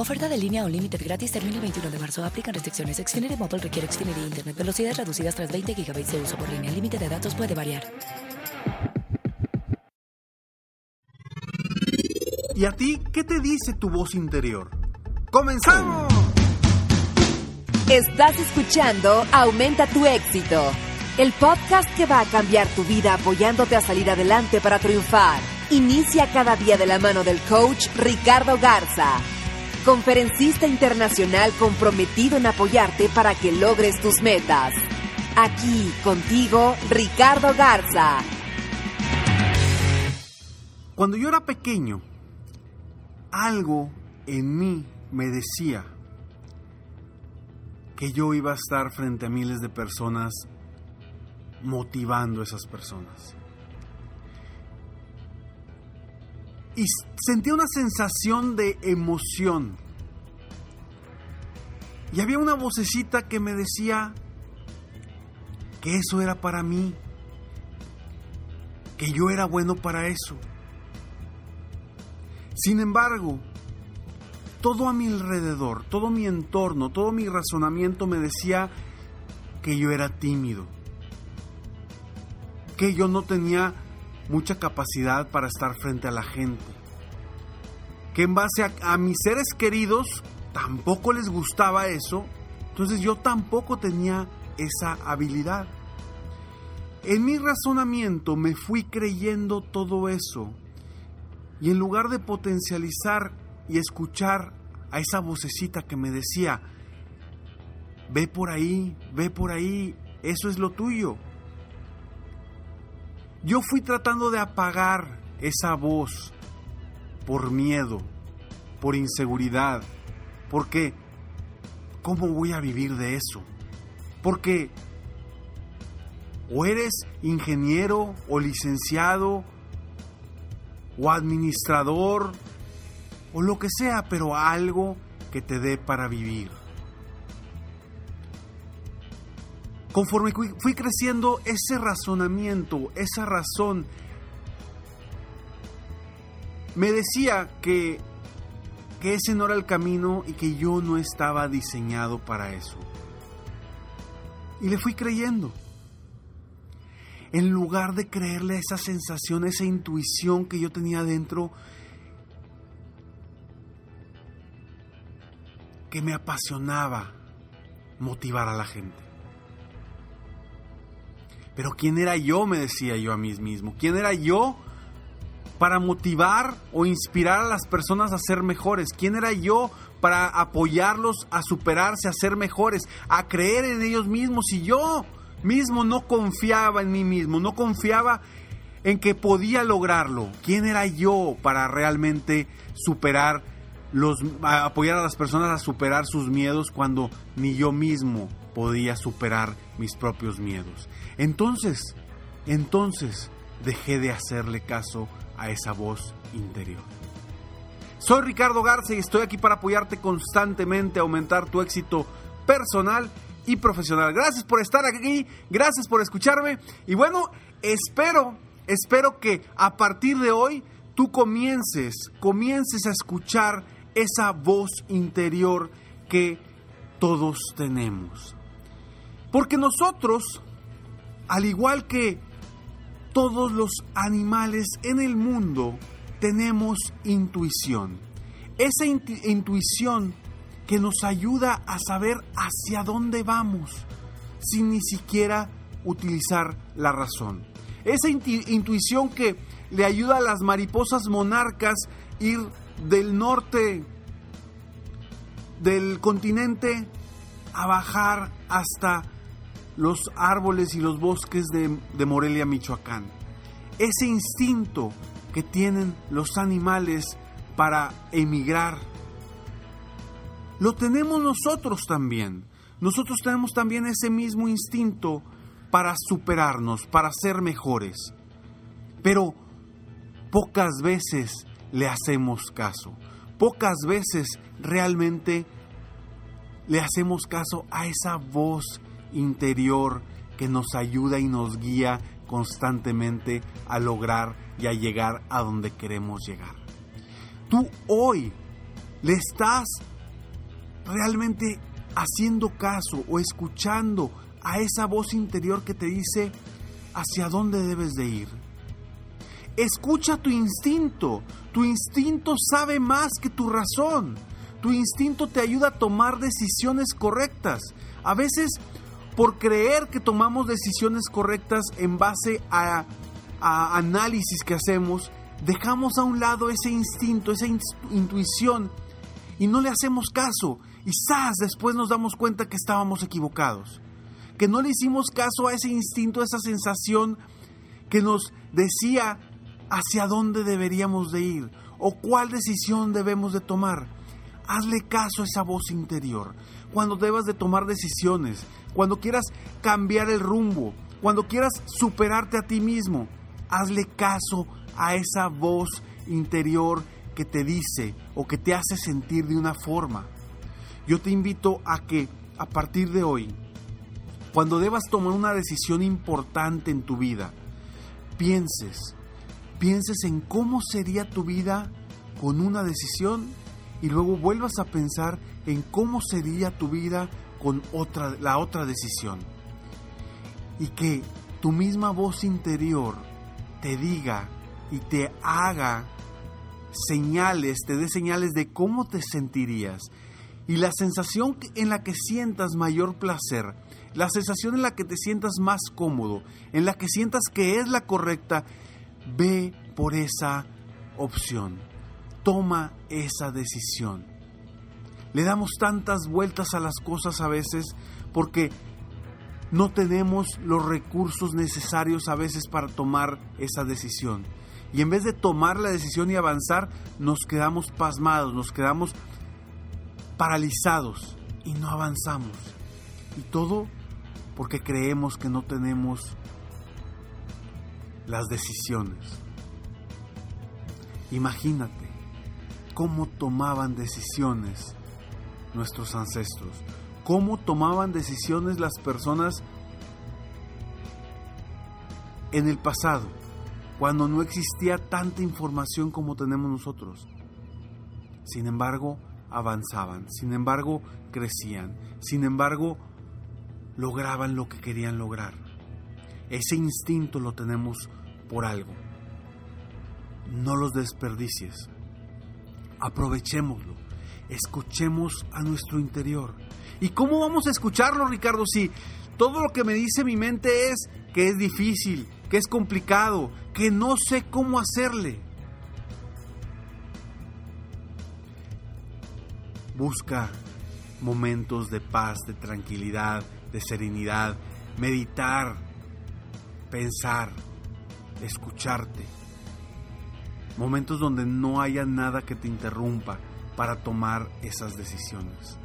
Oferta de línea o límite gratis termina el 21 de marzo. Aplican restricciones. Xfinity Mobile requiere Xfinity Internet. Velocidades reducidas tras 20 GB de uso por línea. El límite de datos puede variar. ¿Y a ti qué te dice tu voz interior? ¡Comenzamos! Estás escuchando Aumenta tu éxito, el podcast que va a cambiar tu vida apoyándote a salir adelante para triunfar. Inicia cada día de la mano del coach Ricardo Garza, conferencista internacional comprometido en apoyarte para que logres tus metas. Aquí contigo, Ricardo Garza. Cuando yo era pequeño, algo en mí me decía que yo iba a estar frente a miles de personas motivando a esas personas. Y sentía una sensación de emoción. Y había una vocecita que me decía que eso era para mí, que yo era bueno para eso. Sin embargo, todo a mi alrededor, todo mi entorno, todo mi razonamiento me decía que yo era tímido, que yo no tenía mucha capacidad para estar frente a la gente, que en base a, mis seres queridos tampoco les gustaba eso, entonces yo tampoco tenía esa habilidad. En mi razonamiento me fui creyendo todo eso y en lugar de potencializar y escuchar a esa vocecita que me decía, ve por ahí, ve por ahí, eso es lo tuyo. Yo fui tratando de apagar esa voz por miedo, por inseguridad, porque ¿cómo voy a vivir de eso? Porque o eres ingeniero o licenciado o administrador o lo que sea, pero algo que te dé para vivir. Conforme fui creciendo, ese razonamiento, esa razón, me decía que, ese no era el camino y que yo no estaba diseñado para eso. Y le fui creyendo en lugar de creerle esa sensación, esa intuición que yo tenía dentro, que me apasionaba motivar a la gente. Pero ¿quién era yo? Me decía yo a mí mismo. ¿Quién era yo para motivar o inspirar a las personas a ser mejores? ¿Quién era yo para apoyarlos a superarse, a ser mejores, a creer en ellos mismos? Y yo mismo no confiaba en mí mismo, no confiaba en que podía lograrlo. ¿Quién era yo para realmente superar los apoyar a las personas a superar sus miedos cuando ni yo mismo podía superar mis propios miedos? Entonces, entonces dejé de hacerle caso a esa voz interior. Soy Ricardo Garza y estoy aquí para apoyarte constantemente a aumentar tu éxito personal y profesional. Gracias por estar aquí, gracias por escucharme y bueno, espero, espero que a partir de hoy tú comiences, comiences a escuchar esa voz interior que todos tenemos. Porque nosotros, al igual que todos los animales en el mundo, tenemos intuición. Esa intuición que nos ayuda a saber hacia dónde vamos sin ni siquiera utilizar la razón. Esa intuición que le ayuda a las mariposas monarcas ir del norte del continente a bajar hasta los árboles y los bosques de, Morelia, Michoacán. Ese instinto que tienen los animales para emigrar, lo tenemos nosotros también. Nosotros tenemos también ese mismo instinto para superarnos, para ser mejores. Pero pocas veces le hacemos caso. Pocas veces realmente le hacemos caso a esa voz interior que nos ayuda y nos guía constantemente a lograr y a llegar a donde queremos llegar. Tú hoy le estás realmente haciendo caso o escuchando a esa voz interior que te dice hacia dónde debes de ir. Escucha tu instinto. Tu instinto sabe más que tu razón. Tu instinto te ayuda a tomar decisiones correctas. A veces, por creer que tomamos decisiones correctas en base a, análisis que hacemos, dejamos a un lado ese instinto, esa intuición y no le hacemos caso. Y después nos damos cuenta que estábamos equivocados. Que no le hicimos caso a ese instinto, a esa sensación que nos decía hacia dónde deberíamos de ir o cuál decisión debemos de tomar. Hazle caso a esa voz interior. Cuando debas de tomar decisiones, cuando quieras cambiar el rumbo, cuando quieras superarte a ti mismo, hazle caso a esa voz interior que te dice o que te hace sentir de una forma. Yo te invito a que a partir de hoy, cuando debas tomar una decisión importante en tu vida, pienses pienses en cómo sería tu vida con una decisión y luego vuelvas a pensar en cómo sería tu vida con otra, la otra decisión. Y que tu misma voz interior te diga y te haga señales, te dé señales de cómo te sentirías. Y la sensación en la que sientas mayor placer, la sensación en la que te sientas más cómodo, en la que sientas que es la correcta, Ve por esa opción. Toma esa decisión. Le damos tantas vueltas a las cosas a veces porque no tenemos los recursos necesarios a veces para tomar esa decisión. Y en vez de tomar la decisión y avanzar, nos quedamos pasmados, nos quedamos paralizados y no avanzamos. Y todo porque creemos que no tenemos las decisiones. Imagínate cómo tomaban decisiones nuestros ancestros, cómo tomaban decisiones las personas en el pasado, cuando no existía tanta información como tenemos nosotros. Sin embargo, avanzaban, sin embargo, crecían, sin embargo, lograban lo que querían lograr. Ese instinto lo tenemos por algo. No los desperdicies. Aprovechémoslo. Escuchemos a nuestro interior. ¿Y cómo vamos a escucharlo, Ricardo? Si todo lo que me dice mi mente es que es difícil, que es complicado, que no sé cómo hacerle. Busca momentos de paz, de tranquilidad, de serenidad, meditar, pensar, escucharte. Momentos donde no haya nada que te interrumpa para tomar esas decisiones.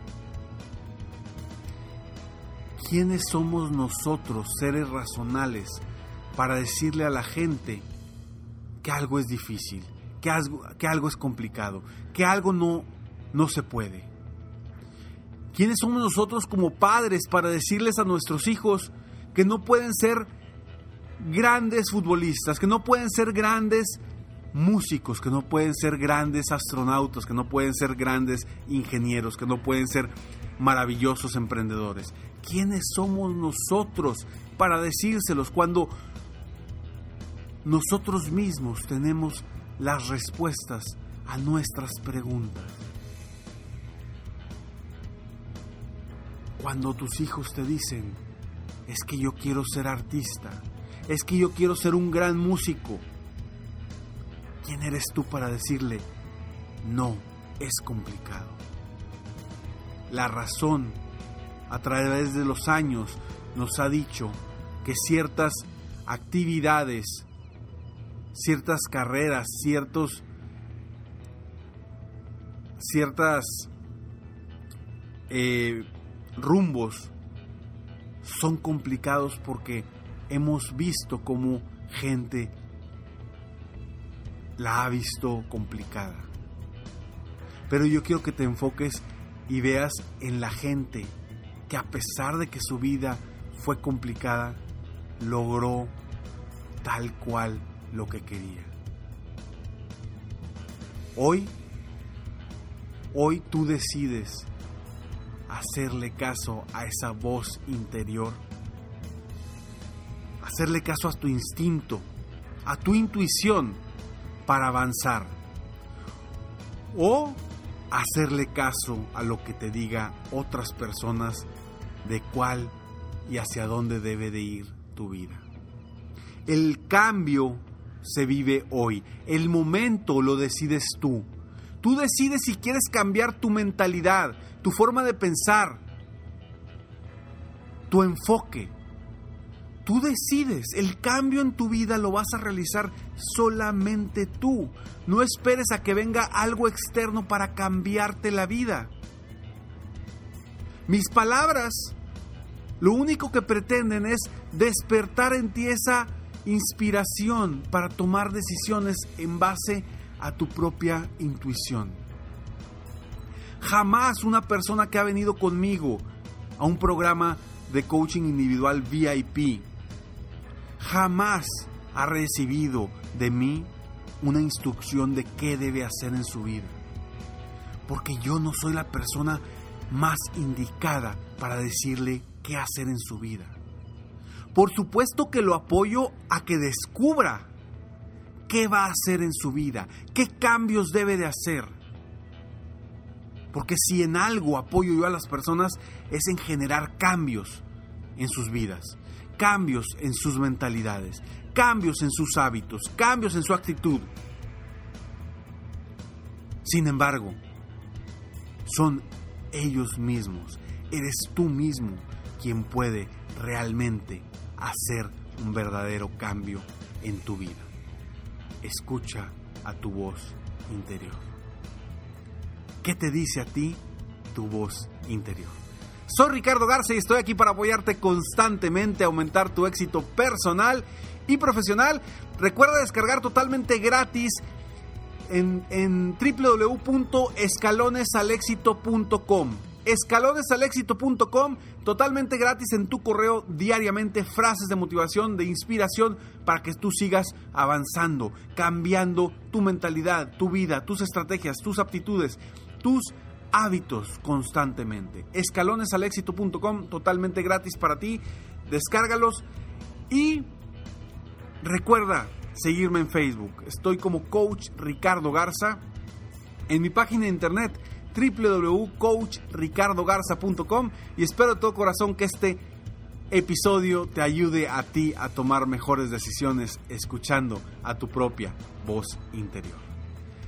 ¿Quiénes somos nosotros, seres razonales, para decirle a la gente que algo es difícil, que algo, que algo es complicado, que algo no, no se puede? ¿Quiénes somos nosotros como padres para decirles a nuestros hijos que no pueden ser grandes futbolistas, que no pueden ser grandes músicos, que no pueden ser grandes astronautas, que no pueden ser grandes ingenieros, que no pueden ser maravillosos emprendedores. ¿Quiénes somos nosotros para decírselos cuando nosotros mismos tenemos las respuestas a nuestras preguntas? Cuando tus hijos te dicen, es que yo quiero ser artista, es que yo quiero ser un gran músico. ¿Quién eres tú para decirle, no, es complicado? La razón, a través de los años, nos ha dicho que ciertas actividades, ciertas carreras, ciertos, ciertas eh, rumbos son complicados porque hemos visto cómo gente la ha visto complicada. Pero yo quiero que te enfoques y veas en la gente que a pesar de que su vida fue complicada, logró tal cual lo que quería. Hoy, hoy tú decides hacerle caso a esa voz interior, hacerle caso a tu instinto, a tu intuición para avanzar, o hacerle caso a lo que te diga otras personas de cuál y hacia dónde debe de ir tu vida. El cambio se vive hoy, el momento lo decides tú. Tú decides si quieres cambiar tu mentalidad, tu forma de pensar, tu enfoque. Tú decides, el cambio en tu vida lo vas a realizar solamente tú. No esperes a que venga algo externo para cambiarte la vida. Mis palabras lo único que pretenden es despertar en ti esa inspiración para tomar decisiones en base a tu propia intuición. Jamás una persona que ha venido conmigo a un programa de coaching individual VIP, jamás ha recibido de mí una instrucción de qué debe hacer en su vida. Porque yo no soy la persona más indicada para decirle qué hacer en su vida. Por supuesto que lo apoyo a que descubra qué va a hacer en su vida, qué cambios debe de hacer. Porque si en algo apoyo yo a las personas es en generar cambios en sus vidas, cambios en sus mentalidades, cambios en sus hábitos, cambios en su actitud. Sin embargo, son ellos mismos, eres tú mismo quien puede realmente hacer un verdadero cambio en tu vida. Escucha a tu voz interior. ¿Qué te dice a ti tu voz interior? Soy Ricardo Garza y estoy aquí para apoyarte constantemente a aumentar tu éxito personal y profesional. Recuerda descargar totalmente gratis en, en www.escalonesalexito.com escalonesalexito.com, totalmente gratis en tu correo diariamente, frases de motivación, de inspiración, para que tú sigas avanzando, cambiando tu mentalidad, tu vida, tus estrategias, tus aptitudes, tus hábitos constantemente. Escalonesalexito.com, totalmente gratis para ti, descárgalos y recuerda seguirme en Facebook. Estoy como Coach Ricardo Garza. En mi página de internet www.coachricardogarza.com y espero de todo corazón que este episodio te ayude a ti a tomar mejores decisiones escuchando a tu propia voz interior.